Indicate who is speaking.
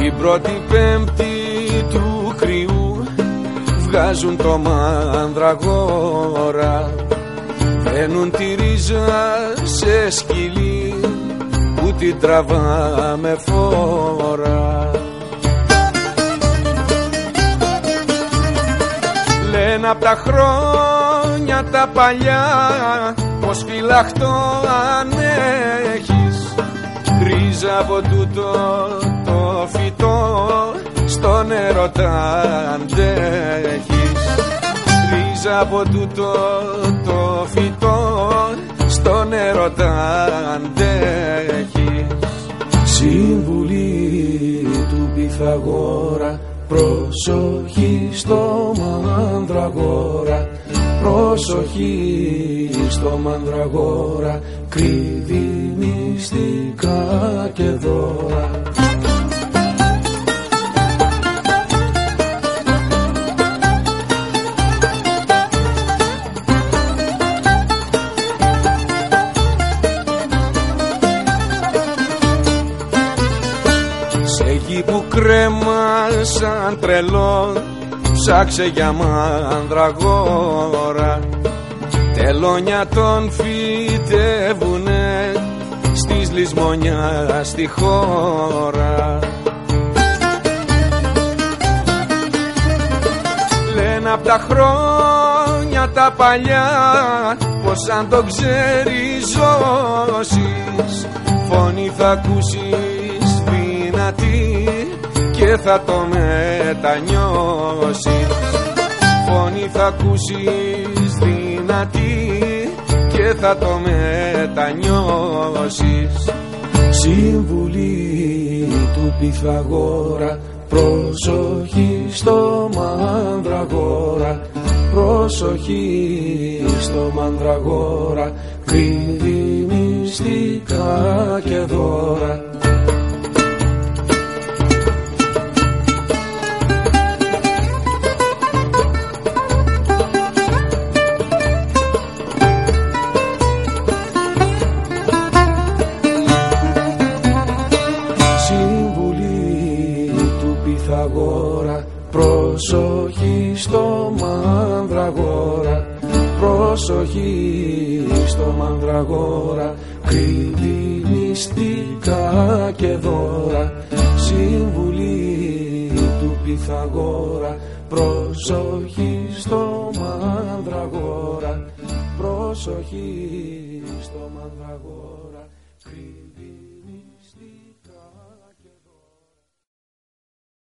Speaker 1: Την πρώτη πέμπτη του κρυού βγάζουν το μανδραγόρα. Φαίνουν τη ρίζα σε σκυλί που την τραβά με φόρα. Λένε απ' τα χρόνια τα παλιά πως φυλαχτό αν έχεις ρίζα από τούτο το φυτό στο νερό τα αντέχεις. Ρίζα από τούτο το φυτό στο νερό τα αντέχεις. Συμβουλή του Πυθαγόρα Προσοχή στο μανδραγόρα Προσοχή στο μανδραγόρα Κρύβει μυστικά και δώρα. Σε γη που κρέμα σαν τρελό Ψάξε για μανδραγόρα. Τελώνια τον φυτεύουνε Στις λησμονιάς στη χώρα. Λένε απ' τα χρόνια τα παλιά Πως αν το ξέρεις ζώσεις Φωνή θα ακούσεις δυνατή και θα το μετανιώσεις. Φωνή θα ακούσεις δυνατή και θα το μετανιώσεις. Συμβουλή του Πυθαγόρα Προσοχή στο μανδραγόρα. Προσοχή στο μανδραγόρα Κρύβει μυστικά και δώρα Πυθαγόρα Προσοχή στο μανδραγόρα Προσοχή στο μανδραγόρα Κρύβει μυστικά και δώρα Συμβουλή του Πυθαγόρα Προσοχή στο μανδραγόρα Προσοχή στο μανδραγόρα Κρύβει